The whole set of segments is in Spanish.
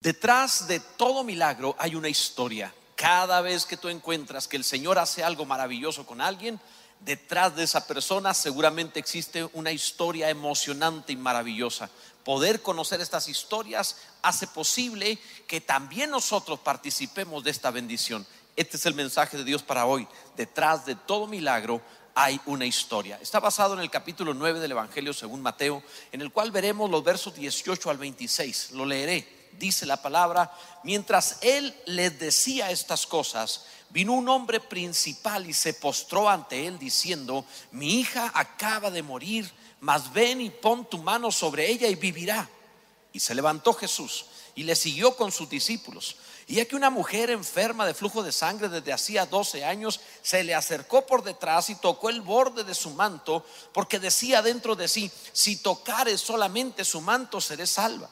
Detrás de todo milagro hay una historia. Cada vez que tú encuentras que el Señor hace algo maravilloso con alguien, detrás de esa persona seguramente existe una historia emocionante y maravillosa. Poder conocer estas historias hace posible que también nosotros participemos de esta bendición. Este es el mensaje de Dios para hoy. Detrás de todo milagro hay una historia. Está basado en el capítulo 9 del Evangelio según Mateo, en el cual veremos los versos 18 al 26. Lo leeré dice la palabra, mientras él les decía estas cosas, vino un hombre principal y se postró ante él diciendo, mi hija acaba de morir, mas ven y pon tu mano sobre ella y vivirá. Y se levantó Jesús y le siguió con sus discípulos. Y ya que una mujer enferma de flujo de sangre desde hacía 12 años se le acercó por detrás y tocó el borde de su manto, porque decía dentro de sí, si tocare solamente su manto seré salva.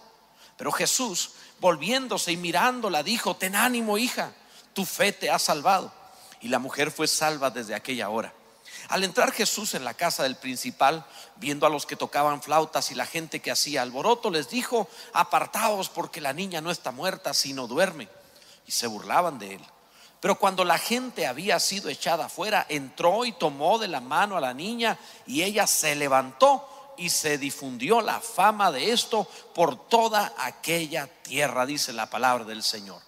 Pero Jesús, volviéndose y mirándola, dijo, ten ánimo, hija, tu fe te ha salvado. Y la mujer fue salva desde aquella hora. Al entrar Jesús en la casa del principal, viendo a los que tocaban flautas y la gente que hacía alboroto, les dijo, apartaos porque la niña no está muerta, sino duerme. Y se burlaban de él. Pero cuando la gente había sido echada afuera, entró y tomó de la mano a la niña y ella se levantó y se difundió la fama de esto por toda aquella tierra, dice la palabra del Señor.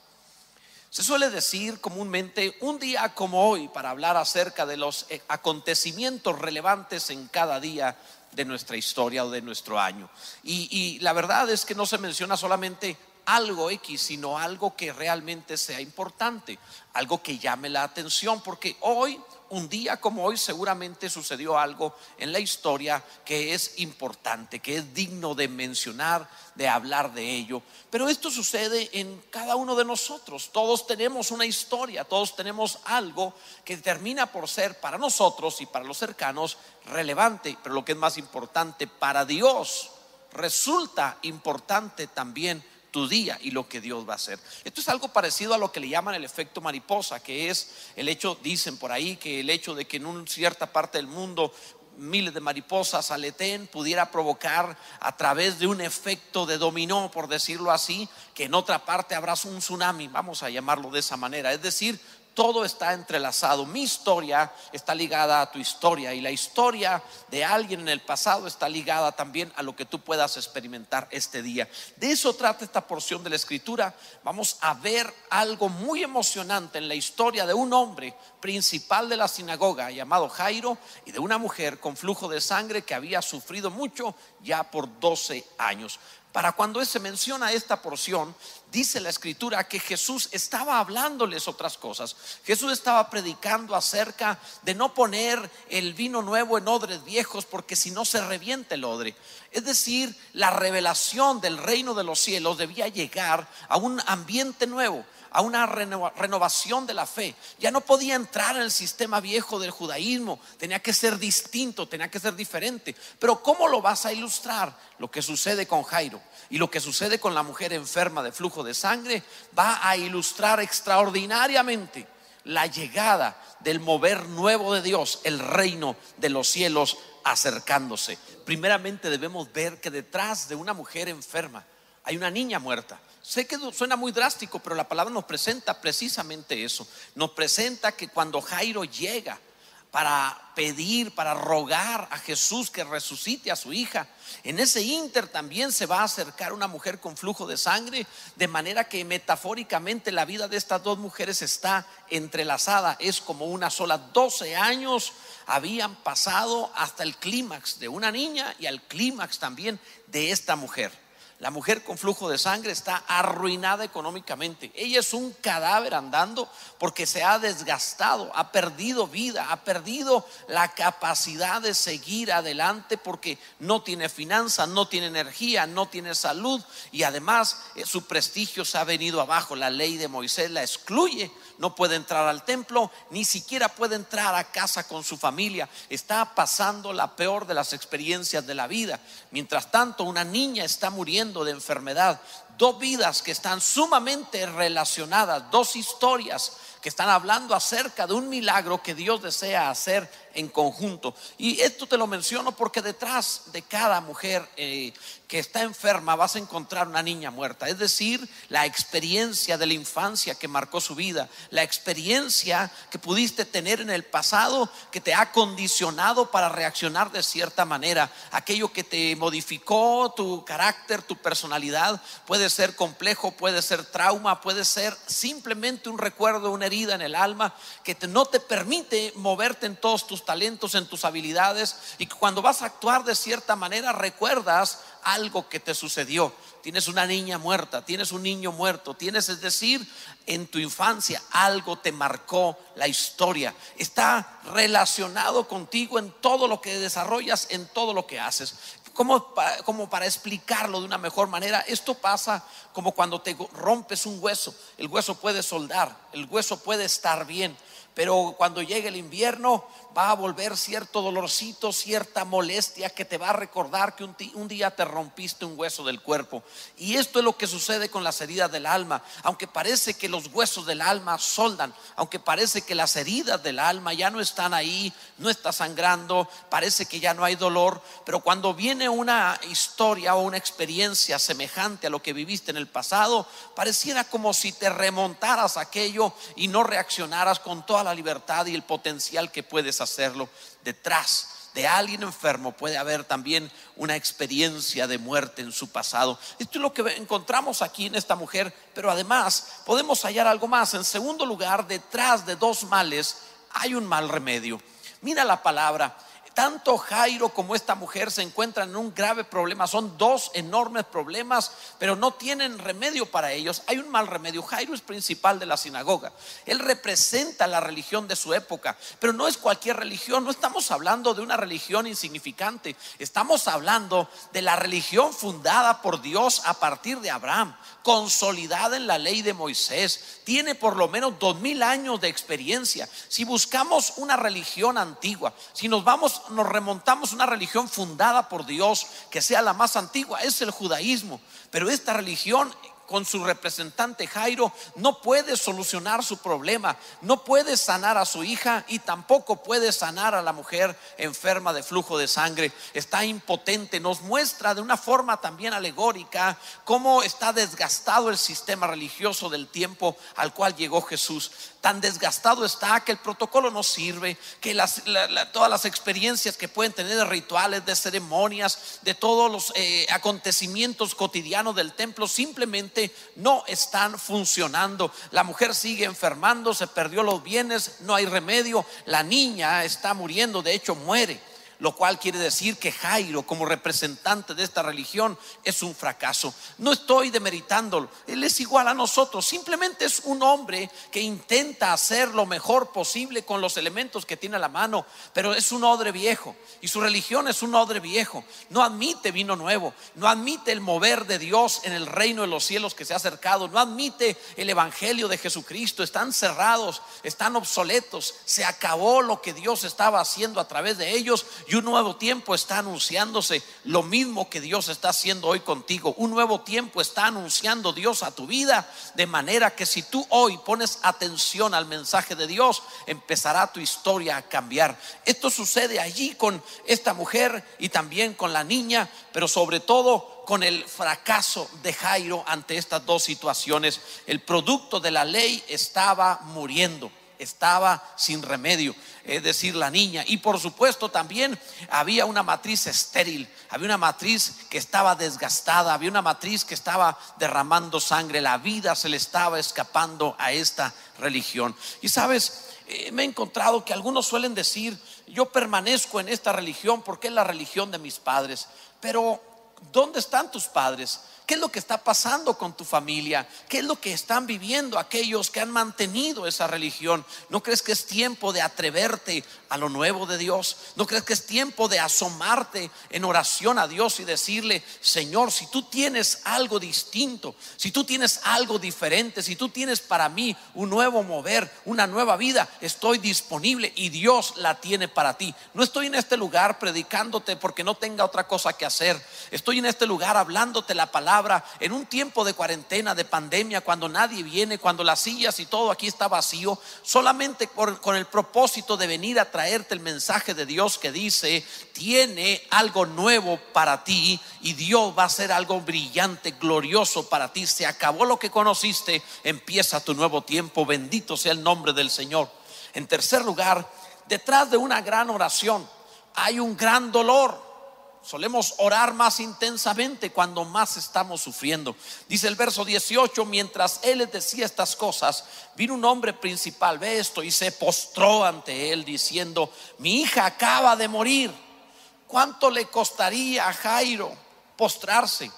Se suele decir comúnmente un día como hoy para hablar acerca de los eh, acontecimientos relevantes en cada día de nuestra historia o de nuestro año. Y, la verdad es que no se menciona solamente algo X, sino algo que realmente sea importante, algo que llame la atención, porque hoy un día como hoy seguramente sucedió algo en la historia que es importante, que es digno de mencionar, de hablar de ello. Pero esto sucede en cada uno de nosotros. Todos tenemos una historia, todos tenemos algo que termina por ser para nosotros y para los cercanos relevante, pero lo que es más importante, para Dios resulta importante también tu día y lo que Dios va a hacer. Esto es algo parecido a lo que le llaman el efecto mariposa, que es el hecho, dicen por ahí, que el hecho de que en una cierta parte del mundo miles de mariposas aleten pudiera provocar a través de un efecto de dominó, por decirlo así, que en otra parte habrá un tsunami, vamos a llamarlo de esa manera. Es decir, todo está entrelazado. Mi historia está ligada a tu historia y la historia de alguien en el pasado está ligada también a lo que tú puedas experimentar este día. De eso trata esta porción de la escritura. Vamos a ver algo muy emocionante en la historia de un hombre principal de la sinagoga llamado Jairo y de una mujer con flujo de sangre que había sufrido mucho ya por 12 años. Para cuando se menciona esta porción, dice la escritura que Jesús estaba hablándoles otras cosas. Jesús estaba predicando acerca de no poner el vino nuevo en odres viejos porque si no se revienta el odre. Es decir, la revelación del reino de los cielos debía llegar a un ambiente nuevo a una renovación de la fe. Ya no podía entrar en el sistema viejo del judaísmo, tenía que ser distinto, tenía que ser diferente. Pero ¿cómo lo vas a ilustrar? Lo que sucede con Jairo y lo que sucede con la mujer enferma de flujo de sangre va a ilustrar extraordinariamente la llegada del mover nuevo de Dios, el reino de los cielos acercándose. Primeramente debemos ver que detrás de una mujer enferma hay una niña muerta. Sé que suena muy drástico, pero la palabra nos presenta precisamente eso. Nos presenta que cuando Jairo llega para pedir, para rogar a Jesús que resucite a su hija, en ese inter también se va a acercar una mujer con flujo de sangre, de manera que metafóricamente la vida de estas dos mujeres está entrelazada, es como una sola. 12 años habían pasado hasta el clímax de una niña y al clímax también de esta mujer. La mujer con flujo de sangre está arruinada económicamente. Ella es un cadáver andando porque se ha desgastado, ha perdido vida, ha perdido la capacidad de seguir adelante porque no tiene finanzas, no tiene energía, no tiene salud y además eh, su prestigio se ha venido abajo. La ley de Moisés la excluye, no puede entrar al templo, ni siquiera puede entrar a casa con su familia. Está pasando la peor de las experiencias de la vida. Mientras tanto, una niña está muriendo de enfermedad. Dos vidas que están sumamente relacionadas, dos historias que están hablando acerca de un milagro que Dios desea hacer en conjunto. Y esto te lo menciono porque detrás de cada mujer eh, que está enferma vas a encontrar una niña muerta. Es decir, la experiencia de la infancia que marcó su vida, la experiencia que pudiste tener en el pasado que te ha condicionado para reaccionar de cierta manera. Aquello que te modificó tu carácter, tu personalidad, puede ser complejo, puede ser trauma, puede ser simplemente un recuerdo, una herida en el alma que no te permite moverte en todos tus talentos, en tus habilidades y que cuando vas a actuar de cierta manera recuerdas algo que te sucedió. Tienes una niña muerta, tienes un niño muerto, tienes, es decir, en tu infancia algo te marcó la historia. Está relacionado contigo en todo lo que desarrollas, en todo lo que haces. Para, como para explicarlo de una mejor manera, esto pasa como cuando te rompes un hueso. El hueso puede soldar, el hueso puede estar bien, pero cuando llegue el invierno va a volver cierto dolorcito, cierta molestia que te va a recordar que un, día te rompiste un hueso del cuerpo. Y esto es lo que sucede con las heridas del alma. Aunque parece que los huesos del alma soldan, aunque parece que las heridas del alma ya no están ahí, no está sangrando, parece que ya no hay dolor, pero cuando viene una historia o una experiencia semejante a lo que viviste en el pasado, pareciera como si te remontaras aquello y no reaccionaras con toda la libertad y el potencial que puedes hacerlo. Detrás de alguien enfermo puede haber también una experiencia de muerte en su pasado. Esto es lo que encontramos aquí en esta mujer, pero además podemos hallar algo más. En segundo lugar, detrás de dos males hay un mal remedio. Mira la palabra, tanto Jairo como esta mujer se encuentran en un grave problema. Son dos enormes problemas, pero no tienen remedio para ellos. Hay un mal remedio. Jairo es principal de la sinagoga. Él representa la religión de su época, pero no es cualquier religión. No estamos hablando de una religión insignificante. Estamos hablando de la religión fundada por Dios a partir de Abraham, consolidada en la ley de Moisés. Tiene por lo menos dos mil años de experiencia. Si buscamos una religión antigua, si nos vamos nos remontamos a una religión fundada por Dios, que sea la más antigua, es el judaísmo. Pero esta religión con su representante Jairo, no puede solucionar su problema, no puede sanar a su hija y tampoco puede sanar a la mujer enferma de flujo de sangre. Está impotente, nos muestra de una forma también alegórica cómo está desgastado el sistema religioso del tiempo al cual llegó Jesús. Tan desgastado está que el protocolo no sirve, que todas las experiencias que pueden tener de rituales, de ceremonias, de todos los eh, acontecimientos cotidianos del templo simplemente no están funcionando. La mujer sigue enfermando, se perdió los bienes, no hay remedio. La niña está muriendo, de hecho muere lo cual quiere decir que Jairo, como representante de esta religión, es un fracaso. No estoy demeritándolo, él es igual a nosotros, simplemente es un hombre que intenta hacer lo mejor posible con los elementos que tiene a la mano, pero es un odre viejo y su religión es un odre viejo, no admite vino nuevo, no admite el mover de Dios en el reino de los cielos que se ha acercado, no admite el evangelio de Jesucristo, están cerrados, están obsoletos, se acabó lo que Dios estaba haciendo a través de ellos y un nuevo tiempo está anunciándose, lo mismo que Dios está haciendo hoy contigo. Un nuevo tiempo está anunciando Dios a tu vida, de manera que si tú hoy pones atención al mensaje de Dios, empezará tu historia a cambiar. Esto sucede allí con esta mujer y también con la niña, pero sobre todo con el fracaso de Jairo ante estas dos situaciones. El producto de la ley estaba muriendo estaba sin remedio, es decir, la niña. Y por supuesto también había una matriz estéril, había una matriz que estaba desgastada, había una matriz que estaba derramando sangre, la vida se le estaba escapando a esta religión. Y sabes, eh, me he encontrado que algunos suelen decir, yo permanezco en esta religión porque es la religión de mis padres, pero ¿dónde están tus padres? ¿Qué es lo que está pasando con tu familia? ¿Qué es lo que están viviendo aquellos que han mantenido esa religión? ¿No crees que es tiempo de atreverte a lo nuevo de Dios? ¿No crees que es tiempo de asomarte en oración a Dios y decirle, Señor, si tú tienes algo distinto, si tú tienes algo diferente, si tú tienes para mí un nuevo mover, una nueva vida, estoy disponible y Dios la tiene para ti. No estoy en este lugar predicándote porque no tenga otra cosa que hacer. Estoy en este lugar hablándote la palabra en un tiempo de cuarentena, de pandemia, cuando nadie viene, cuando las sillas y todo aquí está vacío, solamente con el propósito de venir a traerte el mensaje de Dios que dice, tiene algo nuevo para ti y Dios va a hacer algo brillante, glorioso para ti. Se acabó lo que conociste, empieza tu nuevo tiempo, bendito sea el nombre del Señor. En tercer lugar, detrás de una gran oración hay un gran dolor. Solemos orar más intensamente cuando más estamos sufriendo. Dice el verso 18, mientras él decía estas cosas, vino un hombre principal, ve esto, y se postró ante él diciendo, mi hija acaba de morir. ¿Cuánto le costaría a Jairo postrarse?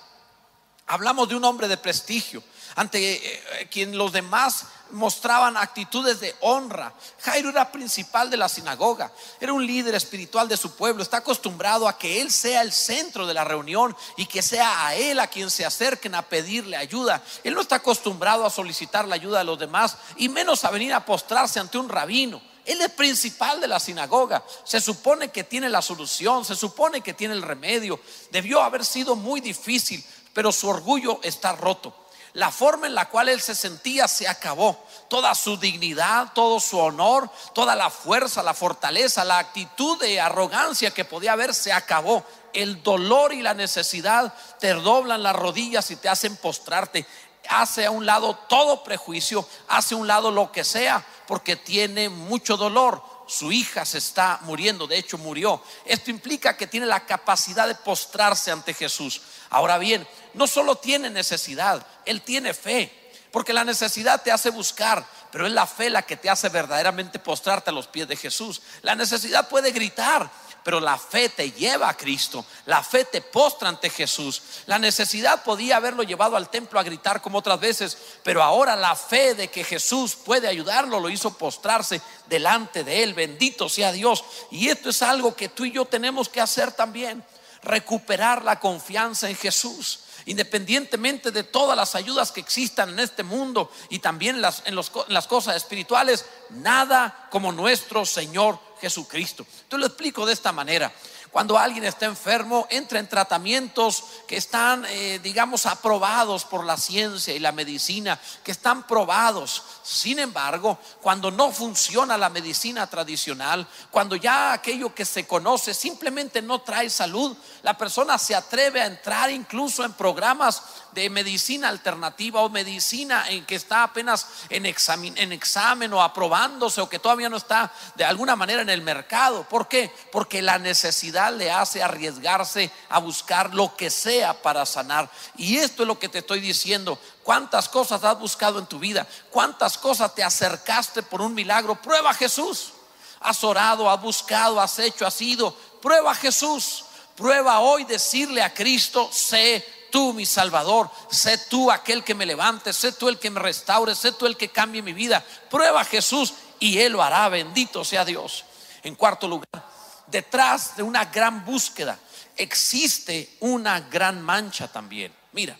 Hablamos de un hombre de prestigio, ante eh, quien los demás mostraban actitudes de honra. Jairo era principal de la sinagoga, era un líder espiritual de su pueblo, está acostumbrado a que él sea el centro de la reunión y que sea a él a quien se acerquen a pedirle ayuda. Él no está acostumbrado a solicitar la ayuda de los demás y menos a venir a postrarse ante un rabino. Él es principal de la sinagoga. Se supone que tiene la solución, se supone que tiene el remedio. Debió haber sido muy difícil, pero su orgullo está roto. La forma en la cual él se sentía se acabó. Toda su dignidad, todo su honor, toda la fuerza, la fortaleza, la actitud de arrogancia que podía haber se acabó. El dolor y la necesidad te doblan las rodillas y te hacen postrarte. Hace a un lado todo prejuicio, hace a un lado lo que sea, porque tiene mucho dolor. Su hija se está muriendo, de hecho murió. Esto implica que tiene la capacidad de postrarse ante Jesús. Ahora bien, no solo tiene necesidad, Él tiene fe. Porque la necesidad te hace buscar, pero es la fe la que te hace verdaderamente postrarte a los pies de Jesús. La necesidad puede gritar, pero la fe te lleva a Cristo. La fe te postra ante Jesús. La necesidad podía haberlo llevado al templo a gritar como otras veces, pero ahora la fe de que Jesús puede ayudarlo lo hizo postrarse delante de él. Bendito sea Dios. Y esto es algo que tú y yo tenemos que hacer también recuperar la confianza en Jesús. Independientemente de todas las ayudas que existan en este mundo y también en las, en las cosas espirituales, nada como nuestro Señor Jesucristo. Te lo explico de esta manera. Cuando alguien está enfermo, entra en tratamientos que están, eh, digamos, aprobados por la ciencia y la medicina, que están probados. Sin embargo, cuando no funciona la medicina tradicional, cuando ya aquello que se conoce simplemente no trae salud, la persona se atreve a entrar incluso en programas de medicina alternativa o medicina en que está apenas en examen, en examen o aprobándose o que todavía no está de alguna manera en el mercado. ¿Por qué? Porque la necesidad le hace arriesgarse a buscar lo que sea para sanar. Y esto es lo que te estoy diciendo. ¿Cuántas cosas has buscado en tu vida? ¿Cuántas cosas te acercaste por un milagro? Prueba a Jesús. Has orado, has buscado, has hecho, has ido. Prueba a Jesús. Prueba hoy decirle a Cristo, sé tú mi Salvador, sé tú aquel que me levante, sé tú el que me restaure, sé tú el que cambie mi vida. Prueba a Jesús y Él lo hará, bendito sea Dios. En cuarto lugar, detrás de una gran búsqueda existe una gran mancha también. Mira,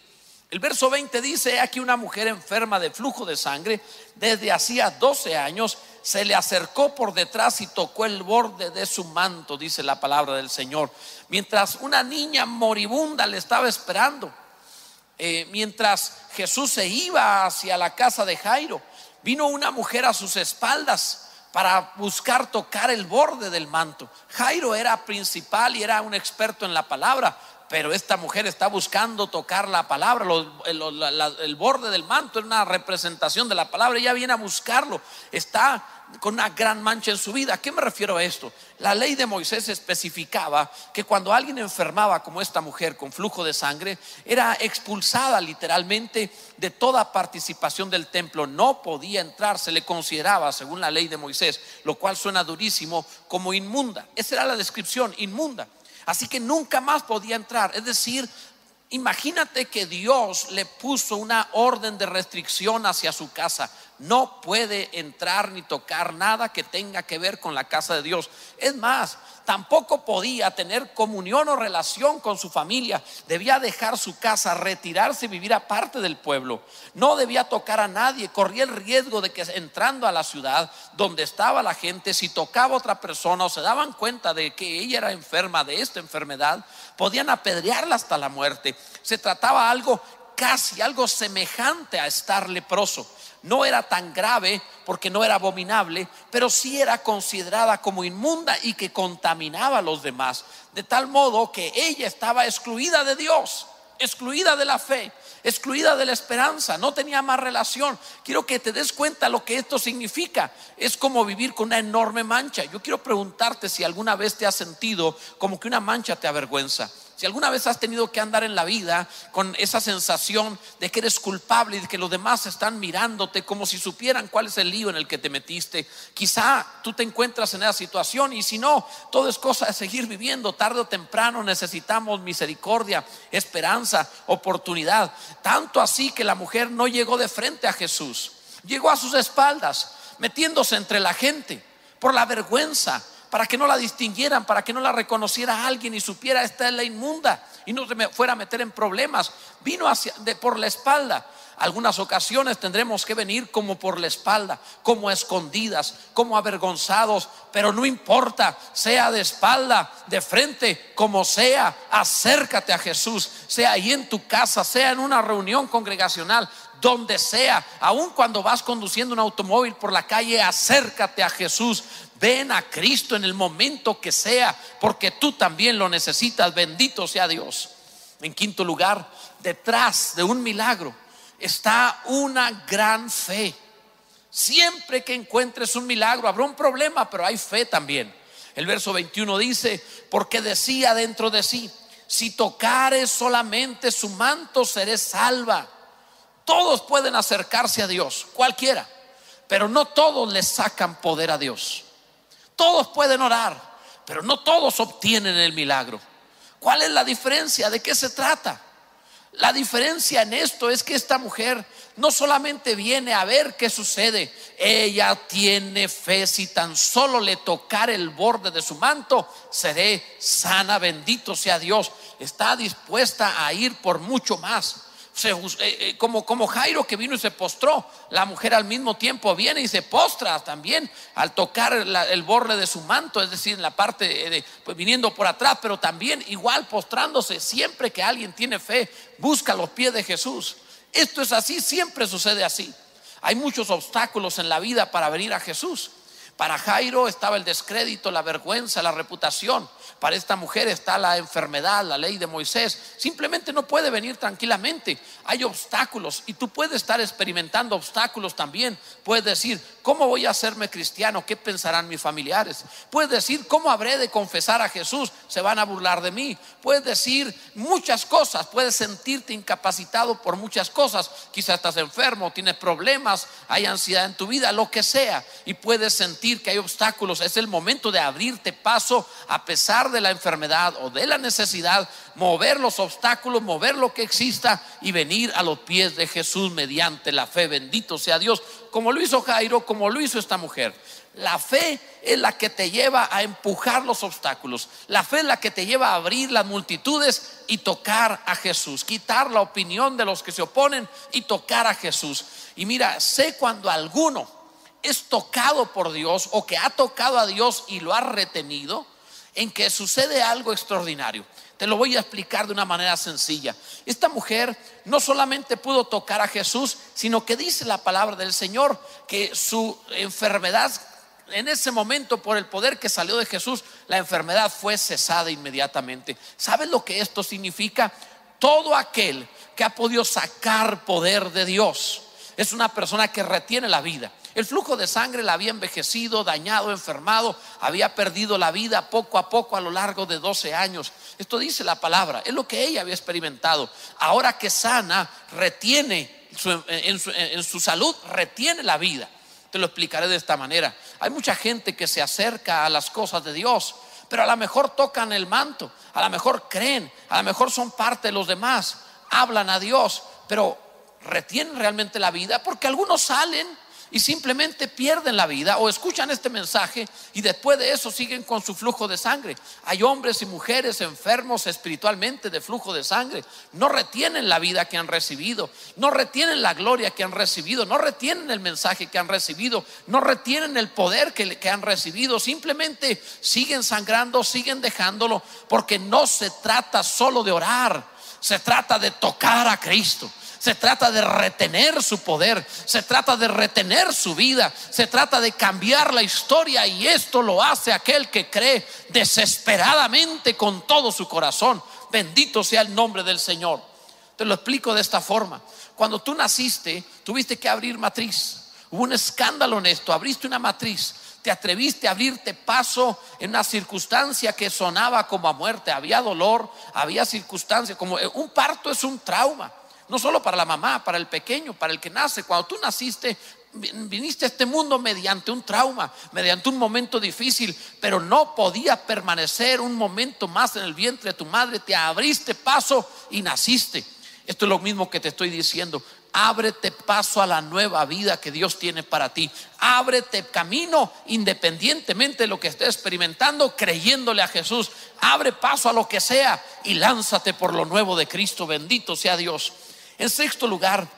el verso 20 dice, aquí una mujer enferma de flujo de sangre desde hacía 12 años se le acercó por detrás y tocó el borde de su manto, dice la palabra del Señor, mientras una niña moribunda le estaba esperando. Eh, mientras Jesús se iba hacia la casa de Jairo, vino una mujer a sus espaldas para buscar tocar el borde del manto. Jairo era principal y era un experto en la palabra, pero esta mujer está buscando tocar la palabra, el, borde del manto es una representación de la palabra, ella viene a buscarlo, está con una gran mancha en su vida. ¿A qué me refiero a esto? La ley de Moisés especificaba que cuando alguien enfermaba como esta mujer con flujo de sangre, era expulsada literalmente de toda participación del templo, no podía entrar, se le consideraba, según la ley de Moisés, lo cual suena durísimo, como inmunda. Esa era la descripción, inmunda. Así que nunca más podía entrar. Es decir, imagínate que Dios le puso una orden de restricción hacia su casa. No puede entrar ni tocar nada que tenga que ver con la casa de Dios. Es más, tampoco podía tener comunión o relación con su familia. Debía dejar su casa, retirarse y vivir aparte del pueblo. No debía tocar a nadie. Corría el riesgo de que entrando a la ciudad donde estaba la gente, si tocaba a otra persona o se daban cuenta de que ella era enferma de esta enfermedad, podían apedrearla hasta la muerte. se trataba algo casi, algo semejante a estar leproso. No era tan grave porque no era abominable, pero sí era considerada como inmunda y que contaminaba a los demás. De tal modo que ella estaba excluida de Dios, excluida de la fe excluida de la esperanza, no tenía más relación. Quiero que te des cuenta lo que esto significa. Es como vivir con una enorme mancha. Yo quiero preguntarte si alguna vez te has sentido como que una mancha te avergüenza. Si alguna vez has tenido que andar en la vida con esa sensación de que eres culpable y de que los demás están mirándote como si supieran cuál es el lío en el que te metiste, quizá tú te encuentras en esa situación y si no, todo es cosa de seguir viviendo. Tarde o temprano necesitamos misericordia, esperanza, oportunidad. Tanto así que la mujer no llegó de frente a Jesús, llegó a sus espaldas, metiéndose entre la gente por la vergüenza, para que no la distinguieran, para que no la reconociera alguien y supiera esta es la inmunda y no se fuera a meter en problemas. Vino hacia, de, por la espalda. Algunas ocasiones tendremos que venir como por la espalda, como escondidas, como avergonzados, pero no importa, sea de espalda, de frente, como sea, acércate a Jesús, sea ahí en tu casa, sea en una reunión congregacional, donde sea, aun cuando vas conduciendo un automóvil por la calle, acércate a Jesús. Ven a Cristo en el momento que sea, porque tú también lo necesitas. Bendito sea Dios. En quinto lugar, detrás de un milagro está una gran fe. Siempre que encuentres un milagro, habrá un problema, pero hay fe también. El verso 21 dice, porque decía dentro de sí, si tocares solamente su manto, seré salva. Todos pueden acercarse a Dios, cualquiera, pero no todos le sacan poder a Dios. Todos pueden orar, pero no todos obtienen el milagro. ¿Cuál es la diferencia? ¿De qué se trata? La diferencia en esto es que esta mujer no solamente viene a ver qué sucede, ella tiene fe, si tan solo le tocar el borde de su manto, seré sana, bendito sea Dios. Está dispuesta a ir por mucho más. Eh, eh, como, como Jairo que vino y se postró, la mujer al mismo tiempo viene y se postra también al tocar el borde de su manto, es decir, en la parte de, pues viniendo por atrás, pero también igual postrándose, siempre que alguien tiene fe, busca los pies de Jesús. Esto es así, siempre sucede así. Hay muchos obstáculos en la vida para venir a Jesús. Para Jairo estaba el descrédito, la vergüenza, la reputación. Para esta mujer está la enfermedad, la ley de Moisés. Simplemente no puede venir tranquilamente. Hay obstáculos y tú puedes estar experimentando obstáculos también. Puedes decir, ¿cómo voy a hacerme cristiano? ¿Qué pensarán mis familiares? Puedes decir, ¿cómo habré de confesar a Jesús? Se van a burlar de mí. Puedes decir muchas cosas. Puedes sentirte incapacitado por muchas cosas. Quizás estás enfermo, tienes problemas, hay ansiedad en tu vida, lo que sea. Y puedes sentir que hay obstáculos. Es el momento de abrirte paso a pesar de la enfermedad o de la necesidad, mover los obstáculos, mover lo que exista y venir a los pies de Jesús mediante la fe. Bendito sea Dios, como lo hizo Jairo, como lo hizo esta mujer. La fe es la que te lleva a empujar los obstáculos. La fe es la que te lleva a abrir las multitudes y tocar a Jesús. Quitar la opinión de los que se oponen y tocar a Jesús. Y mira, sé cuando alguno es tocado por Dios o que ha tocado a Dios y lo ha retenido, en que sucede algo extraordinario. Te lo voy a explicar de una manera sencilla. Esta mujer no solamente pudo tocar a Jesús, sino que dice la palabra del Señor que su enfermedad, en ese momento, por el poder que salió de Jesús, la enfermedad fue cesada inmediatamente. ¿Sabes lo que esto significa? Todo aquel que ha podido sacar poder de Dios es una persona que retiene la vida. El flujo de sangre la había envejecido, dañado, enfermado, había perdido la vida poco a poco a lo largo de 12 años. Esto dice la palabra, es lo que ella había experimentado. Ahora que sana, retiene en, su, salud, retiene la vida. Te lo explicaré de esta manera. Hay mucha gente que se acerca a las cosas de Dios, pero a lo mejor tocan el manto, a lo mejor creen, a lo mejor son parte de los demás, hablan a Dios, pero retienen realmente la vida porque algunos salen y simplemente pierden la vida o escuchan este mensaje y después de eso siguen con su flujo de sangre. Hay hombres y mujeres enfermos espiritualmente de flujo de sangre. No retienen la vida que han recibido, no retienen la gloria que han recibido, no retienen el mensaje que han recibido, no retienen el poder que, han recibido. Simplemente siguen sangrando, siguen dejándolo porque no se trata solo de orar Se trata de tocar a Cristo. Se trata de retener su poder, se trata de retener su vida, se trata de cambiar la historia y esto lo hace aquel que cree desesperadamente con todo su corazón. Bendito sea el nombre del Señor. Te lo explico de esta forma. Cuando tú naciste, tuviste que abrir matriz. Hubo un escándalo en esto, abriste una matriz te atreviste a abrirte paso en una circunstancia que sonaba como a muerte, había dolor, había circunstancias, como eh, un parto es un trauma no solo para la mamá, para el pequeño, para el que nace. Cuando tú naciste, viniste a este mundo mediante un trauma, mediante un momento difícil, pero no podías permanecer un momento más en el vientre de tu madre, te abriste paso y naciste. Esto es lo mismo que te estoy diciendo. Ábrete paso a la nueva vida que Dios tiene para ti. Ábrete camino independientemente de lo que estés experimentando, creyéndole a Jesús. Abre paso a lo que sea y lánzate por lo nuevo de Cristo. Bendito sea Dios. En sexto lugar,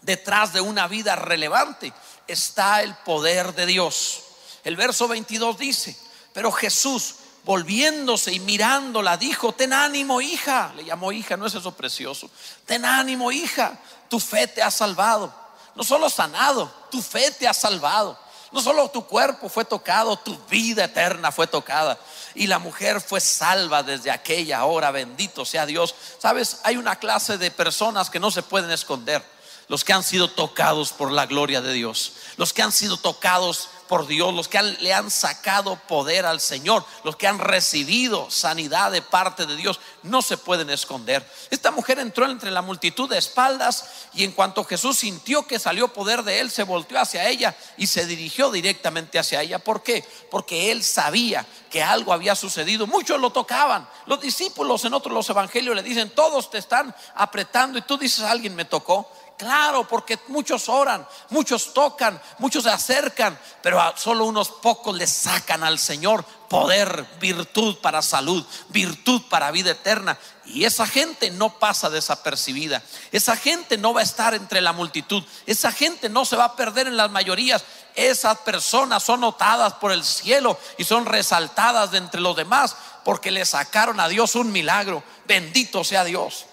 detrás de una vida relevante está el poder de Dios. El verso 22 dice, pero Jesús volviéndose y mirándola dijo, ten ánimo hija, le llamó hija, no es eso precioso, ten ánimo hija, tu fe te ha salvado, no solo sanado, tu fe te ha salvado. No solo tu cuerpo fue tocado, tu vida eterna fue tocada. Y la mujer fue salva desde aquella hora, bendito sea Dios. Sabes, hay una clase de personas que no se pueden esconder. Los que han sido tocados por la gloria de Dios. Los que han sido tocados por Dios, los que le han sacado poder al Señor, los que han recibido sanidad de parte de Dios, no se pueden esconder. Esta mujer entró entre la multitud de espaldas y en cuanto Jesús sintió que salió poder de él, se volteó hacia ella y se dirigió directamente hacia ella. ¿Por qué? Porque él sabía que algo había sucedido. Muchos lo tocaban. Los discípulos en otros los evangelios le dicen, todos te están apretando y tú dices, alguien me tocó. Claro, porque muchos oran, muchos tocan, muchos se acercan, pero a solo unos pocos le sacan al Señor poder, virtud para salud, virtud para vida eterna. Y esa gente no pasa desapercibida. Esa gente no va a estar entre la multitud. Esa gente no se va a perder en las mayorías. Esas personas son notadas por el cielo y son resaltadas de entre los demás porque le sacaron a Dios un milagro. Bendito sea Dios.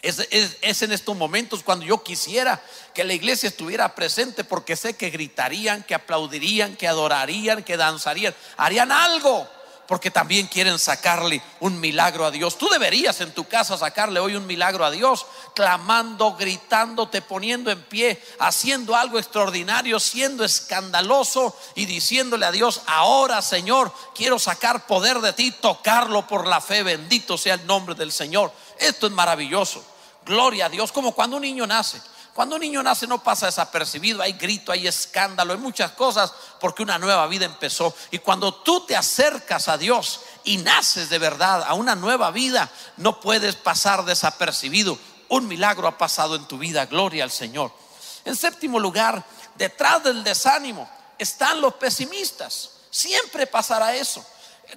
Es, en estos momentos cuando yo quisiera que la iglesia estuviera presente porque sé que gritarían, que aplaudirían, que adorarían, que danzarían, harían algo porque también quieren sacarle un milagro a Dios. Tú deberías en tu casa sacarle hoy un milagro a Dios, clamando, gritando, te poniendo en pie, haciendo algo extraordinario, siendo escandaloso y diciéndole a Dios, ahora Señor, quiero sacar poder de ti, tocarlo por la fe, bendito sea el nombre del Señor. Esto es maravilloso. Gloria a Dios, como cuando un niño nace. Cuando un niño nace no pasa desapercibido, hay grito, hay escándalo, hay muchas cosas porque una nueva vida empezó. Y cuando tú te acercas a Dios y naces de verdad a una nueva vida, no puedes pasar desapercibido. Un milagro ha pasado en tu vida, gloria al Señor. En séptimo lugar, detrás del desánimo están los pesimistas. Siempre pasará eso.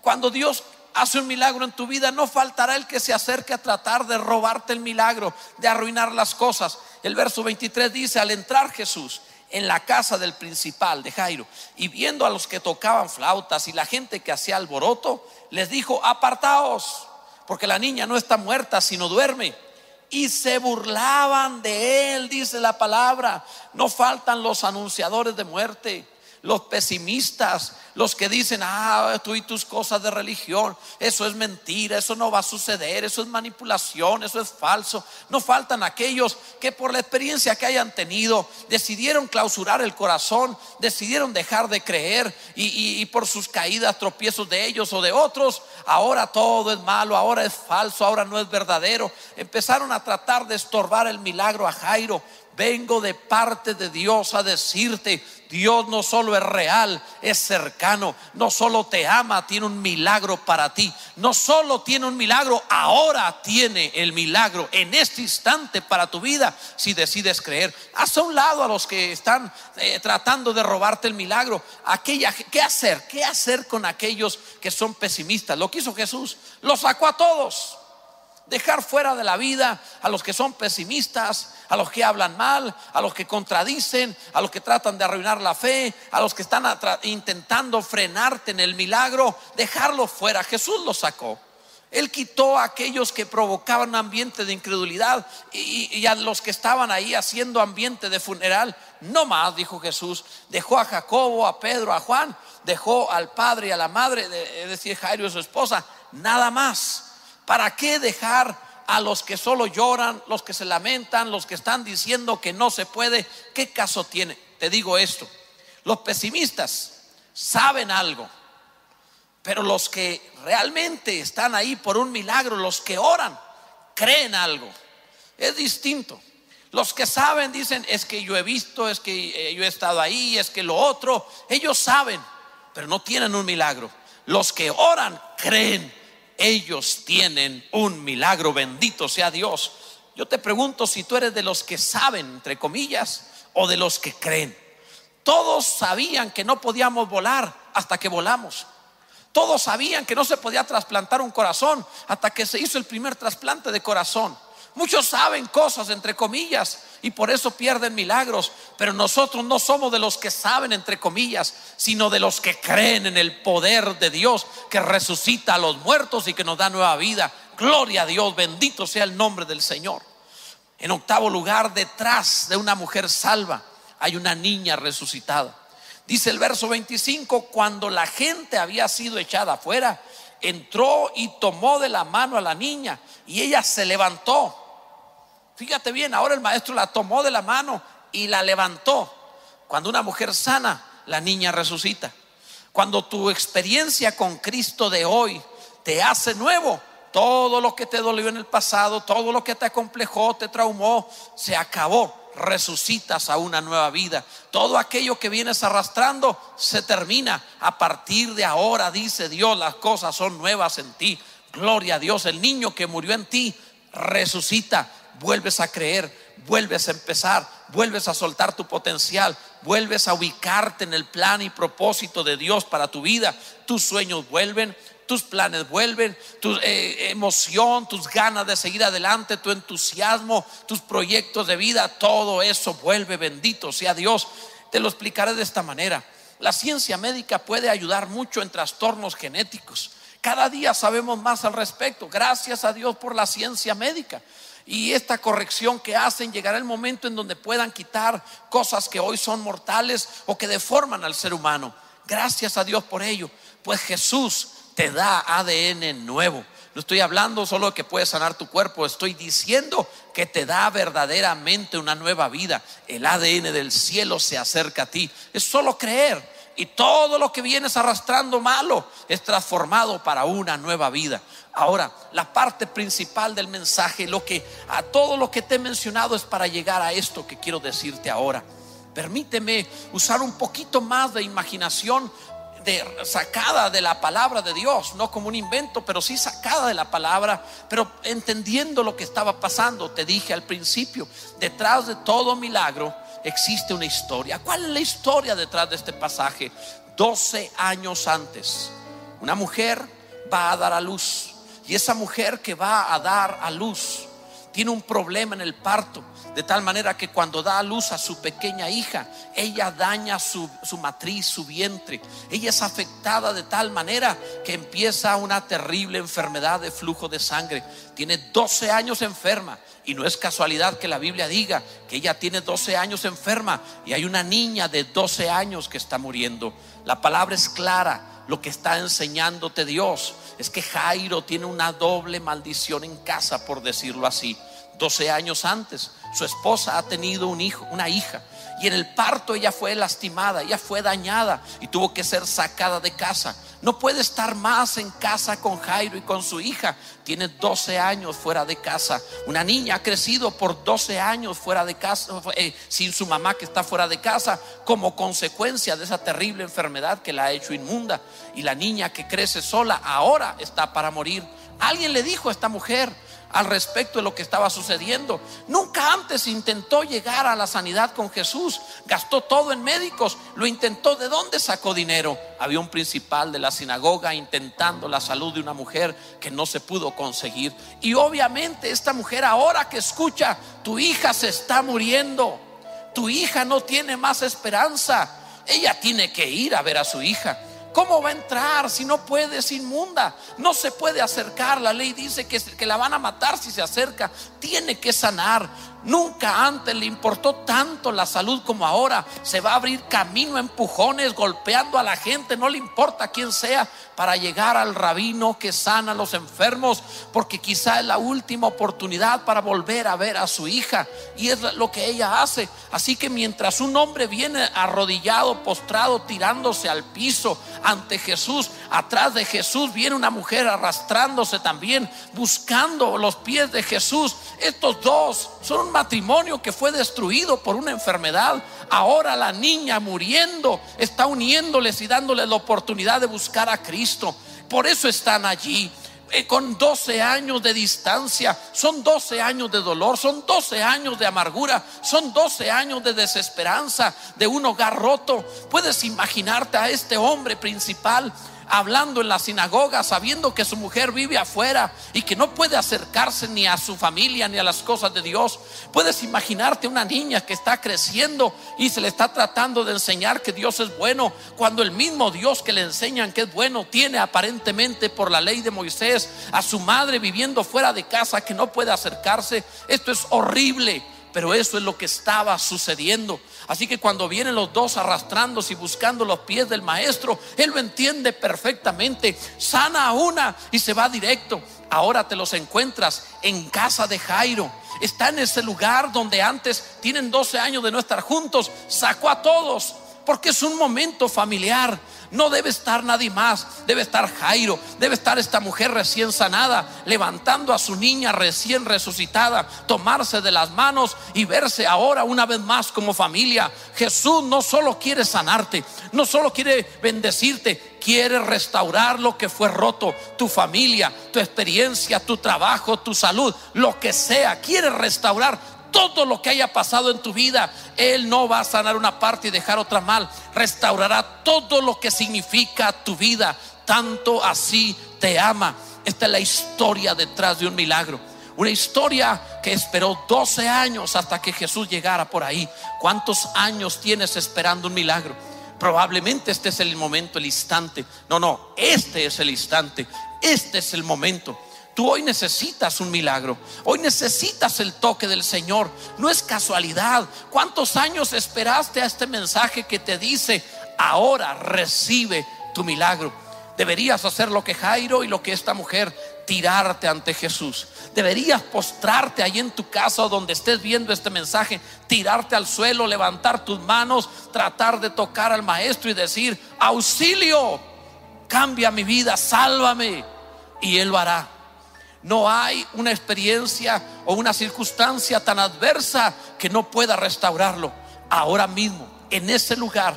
Cuando Dios hace un milagro en tu vida, no faltará el que se acerque a tratar de robarte el milagro, de arruinar las cosas. El verso 23 dice, al entrar Jesús en la casa del principal de Jairo y viendo a los que tocaban flautas y la gente que hacía alboroto, les dijo, apartaos, porque la niña no está muerta, sino duerme. Y se burlaban de él, dice la palabra. No faltan los anunciadores de muerte los pesimistas, los que dicen, ah, tú y tus cosas de religión, eso es mentira, eso no va a suceder, eso es manipulación, eso es falso. No faltan aquellos que por la experiencia que hayan tenido decidieron clausurar el corazón, decidieron dejar de creer y, y por sus caídas, tropiezos de ellos o de otros, ahora todo es malo, ahora es falso, ahora no es verdadero. Empezaron a tratar de estorbar el milagro a Jairo vengo de parte de Dios a decirte, Dios no solo es real, es cercano, no solo te ama, tiene un milagro para ti, no solo tiene un milagro, ahora tiene el milagro en este instante para tu vida si decides creer. Haz a un lado a los que están eh, tratando de robarte el milagro. Aquella, ¿Qué hacer? ¿Qué hacer con aquellos que son pesimistas? Lo que Jesús, lo sacó a todos dejar fuera de la vida a los que son pesimistas, a los que hablan mal, a los que contradicen, a los que tratan de arruinar la fe, a los que están intentando frenarte en el milagro, dejarlo fuera. Jesús lo sacó. Él quitó a aquellos que provocaban ambiente de incredulidad y, a los que estaban ahí haciendo ambiente de funeral. No más, dijo Jesús. Dejó a Jacobo, a Pedro, a Juan. Dejó al padre y a la madre, es decir, Jairo y su esposa. Nada más. ¿Para qué dejar a los que solo lloran, los que se lamentan, los que están diciendo que no se puede? ¿Qué caso tiene? Te digo esto. Los pesimistas saben algo pero los que realmente están ahí por un milagro, los que oran, creen algo. Es distinto. Los que saben dicen, es que yo he visto, es que eh, yo he estado ahí, es que lo otro. Ellos saben, pero no tienen un milagro. Los que oran, creen. Ellos tienen un milagro. Bendito sea Dios. Yo te pregunto si tú eres de los que saben, entre comillas, o de los que creen. Todos sabían que no podíamos volar hasta que volamos. Todos sabían que no se podía trasplantar un corazón hasta que se hizo el primer trasplante de corazón. Muchos saben cosas, entre comillas, y por eso pierden milagros. Pero nosotros no somos de los que saben, entre comillas, sino de los que creen en el poder de Dios que resucita a los muertos y que nos da nueva vida. Gloria a Dios, bendito sea el nombre del Señor. En octavo lugar, detrás de una mujer salva, hay una niña resucitada. Dice el verso 25, cuando la gente había sido echada afuera, entró y tomó de la mano a la niña y ella se levantó. Fíjate bien, ahora el maestro la tomó de la mano y la levantó. Cuando una mujer sana, la niña resucita. Cuando tu experiencia con Cristo de hoy te hace nuevo, todo lo que te dolió en el pasado, todo lo que te acomplejó, te traumó, se acabó resucitas a una nueva vida. Todo aquello que vienes arrastrando se termina. A partir de ahora, dice Dios, las cosas son nuevas en ti. Gloria a Dios. El niño que murió en ti resucita. Vuelves a creer, vuelves a empezar, vuelves a soltar tu potencial, vuelves a ubicarte en el plan y propósito de Dios para tu vida. Tus sueños vuelven, tus planes vuelven, tu eh, emoción, tus ganas de seguir adelante, tu entusiasmo, tus proyectos de vida, todo eso vuelve, bendito sea Dios. Te lo explicaré de esta manera. La ciencia médica puede ayudar mucho en trastornos genéticos. Cada día sabemos más al respecto. Gracias a Dios por la ciencia médica. Y esta corrección que hacen llegará el momento en donde puedan quitar cosas que hoy son mortales o que deforman al ser humano. Gracias a Dios por ello. Pues Jesús te da ADN nuevo. No estoy hablando solo de que puedes sanar tu cuerpo, estoy diciendo que te da verdaderamente una nueva vida. El ADN del cielo se acerca a ti. Es solo creer. Y todo lo que vienes arrastrando malo es transformado para una nueva vida. Ahora, la parte principal del mensaje, lo que a todo lo que te he mencionado es para llegar a esto que quiero decirte ahora. Permíteme usar un poquito más de imaginación sacada de la palabra de Dios, no como un invento, pero sí sacada de la palabra, pero entendiendo lo que estaba pasando. Te dije al principio, detrás de todo milagro existe una historia. ¿Cuál es la historia detrás de este pasaje? 12 años antes, una mujer va a dar a luz y esa mujer que va a dar a luz tiene un problema en el parto de tal manera que cuando da a luz a su pequeña hija, ella daña su, matriz, su vientre. Ella es afectada de tal manera que empieza una terrible enfermedad de flujo de sangre. Tiene 12 años enferma. Y no es casualidad que la Biblia diga que ella tiene 12 años enferma y hay una niña de 12 años que está muriendo. La palabra es clara. Lo que está enseñándote Dios es que Jairo tiene una doble maldición en casa, por decirlo así. 12 años antes, su esposa ha tenido un hijo, una hija, y en el parto ella fue lastimada, ella fue dañada y tuvo que ser sacada de casa. No puede estar más en casa con Jairo y con su hija. Tiene 12 años fuera de casa. Una niña ha crecido por 12 años fuera de casa, eh, sin su mamá que está fuera de casa, como consecuencia de esa terrible enfermedad que la ha hecho inmunda. Y la niña que crece sola ahora está para morir. Alguien le dijo a esta mujer, al respecto de lo que estaba sucediendo. Nunca antes intentó llegar a la sanidad con Jesús. Gastó todo en médicos. Lo intentó. ¿De dónde sacó dinero? Había un principal de la sinagoga intentando la salud de una mujer que no se pudo conseguir. Y obviamente esta mujer ahora que escucha, tu hija se está muriendo. Tu hija no tiene más esperanza. Ella tiene que ir a ver a su hija. ¿Cómo va a entrar si no puede? Es inmunda. No se puede acercar. La ley dice que, que la van a matar si se acerca. Tiene que sanar. Nunca antes le importó tanto la salud como ahora. Se va a abrir camino, empujones, golpeando a la gente, no le importa quién sea, para llegar al rabino que sana a los enfermos, porque quizá es la última oportunidad para volver a ver a su hija. Y es lo que ella hace. Así que mientras un hombre viene arrodillado, postrado, tirándose al piso ante Jesús, atrás de Jesús viene una mujer arrastrándose también, buscando los pies de Jesús. Estos dos son matrimonio que fue destruido por una enfermedad. Ahora la niña muriendo está uniéndoles y dándoles la oportunidad de buscar a Cristo. Por eso están allí eh, con 12 años de distancia, son 12 años de dolor, son 12 años de amargura, son 12 años de desesperanza, de un hogar roto. Puedes imaginarte a este hombre principal hablando en la sinagoga, sabiendo que su mujer vive afuera y que no puede acercarse ni a su familia ni a las cosas de Dios. Puedes imaginarte una niña que está creciendo y se le está tratando de enseñar que Dios es bueno, cuando el mismo Dios que le enseñan que es bueno tiene aparentemente por la ley de Moisés a su madre viviendo fuera de casa que no puede acercarse. Esto es horrible. Pero eso es lo que estaba sucediendo. Así que cuando vienen los dos arrastrándose y buscando los pies del maestro, él lo entiende perfectamente. Sana a una y se va directo. Ahora te los encuentras en casa de Jairo. Está en ese lugar donde antes tienen 12 años de no estar juntos. Sacó a todos porque es un momento familiar. No debe estar nadie más, debe estar Jairo, debe estar esta mujer recién sanada, levantando a su niña recién resucitada, tomarse de las manos y verse ahora una vez más como familia. Jesús no solo quiere sanarte, no solo quiere bendecirte, quiere restaurar lo que fue roto, tu familia, tu experiencia, tu trabajo, tu salud, lo que sea, quiere restaurar todo lo que haya pasado en tu vida. Él no va a sanar una parte y dejar otra mal. Restaurará todo lo que significa tu vida. Tanto así te ama. Esta es la historia detrás de un milagro. Una historia que esperó 12 años hasta que Jesús llegara por ahí. ¿Cuántos años tienes esperando un milagro? Probablemente este es el momento, el instante. No, no, este es el instante. Este es el momento. Tú hoy necesitas un milagro. Hoy necesitas el toque del Señor. No es casualidad. ¿Cuántos años esperaste a este mensaje que te dice, ahora recibe tu milagro? Deberías hacer lo que Jairo y lo que esta mujer, tirarte ante Jesús. Deberías postrarte ahí en tu casa donde estés viendo este mensaje, tirarte al suelo, levantar tus manos, tratar de tocar al maestro y decir, auxilio, cambia mi vida, sálvame. Y Él lo hará. No hay una experiencia o una circunstancia tan adversa que no pueda restaurarlo. Ahora mismo, en ese lugar,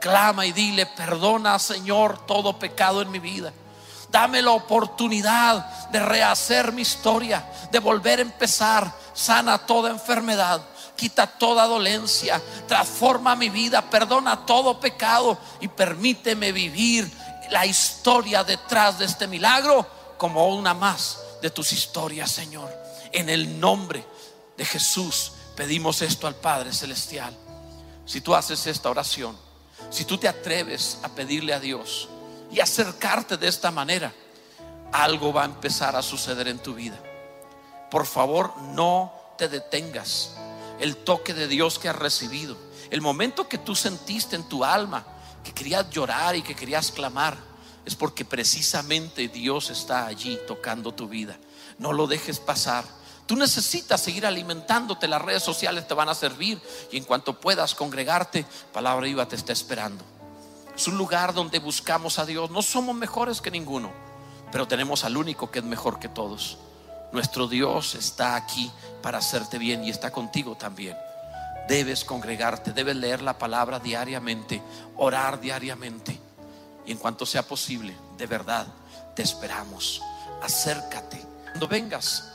clama y dile, perdona Señor todo pecado en mi vida. Dame la oportunidad de rehacer mi historia, de volver a empezar. Sana toda enfermedad, quita toda dolencia, transforma mi vida, perdona todo pecado y permíteme vivir la historia detrás de este milagro como una más de tus historias, Señor. En el nombre de Jesús pedimos esto al Padre Celestial. Si tú haces esta oración, si tú te atreves a pedirle a Dios y acercarte de esta manera, algo va a empezar a suceder en tu vida. Por favor, no te detengas. El toque de Dios que has recibido, el momento que tú sentiste en tu alma, que querías llorar y que querías clamar, es porque precisamente Dios está allí tocando tu vida. No lo dejes pasar. Tú necesitas seguir alimentándote, las redes sociales te van a servir y en cuanto puedas congregarte, Palabra Viva te está esperando. Es un lugar donde buscamos a Dios. No somos mejores que ninguno, pero tenemos al único que es mejor que todos. Nuestro Dios está aquí para hacerte bien y está contigo también. Debes congregarte, debes leer la palabra diariamente, orar diariamente y en cuanto sea posible, de verdad, te esperamos. Acércate. Cuando vengas,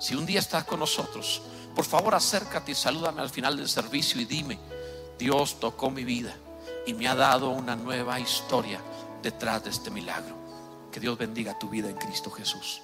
si un día estás con nosotros, por favor acércate y salúdame al final del servicio y dime, Dios tocó mi vida y me ha dado una nueva historia detrás de este milagro. Que Dios bendiga tu vida en Cristo Jesús.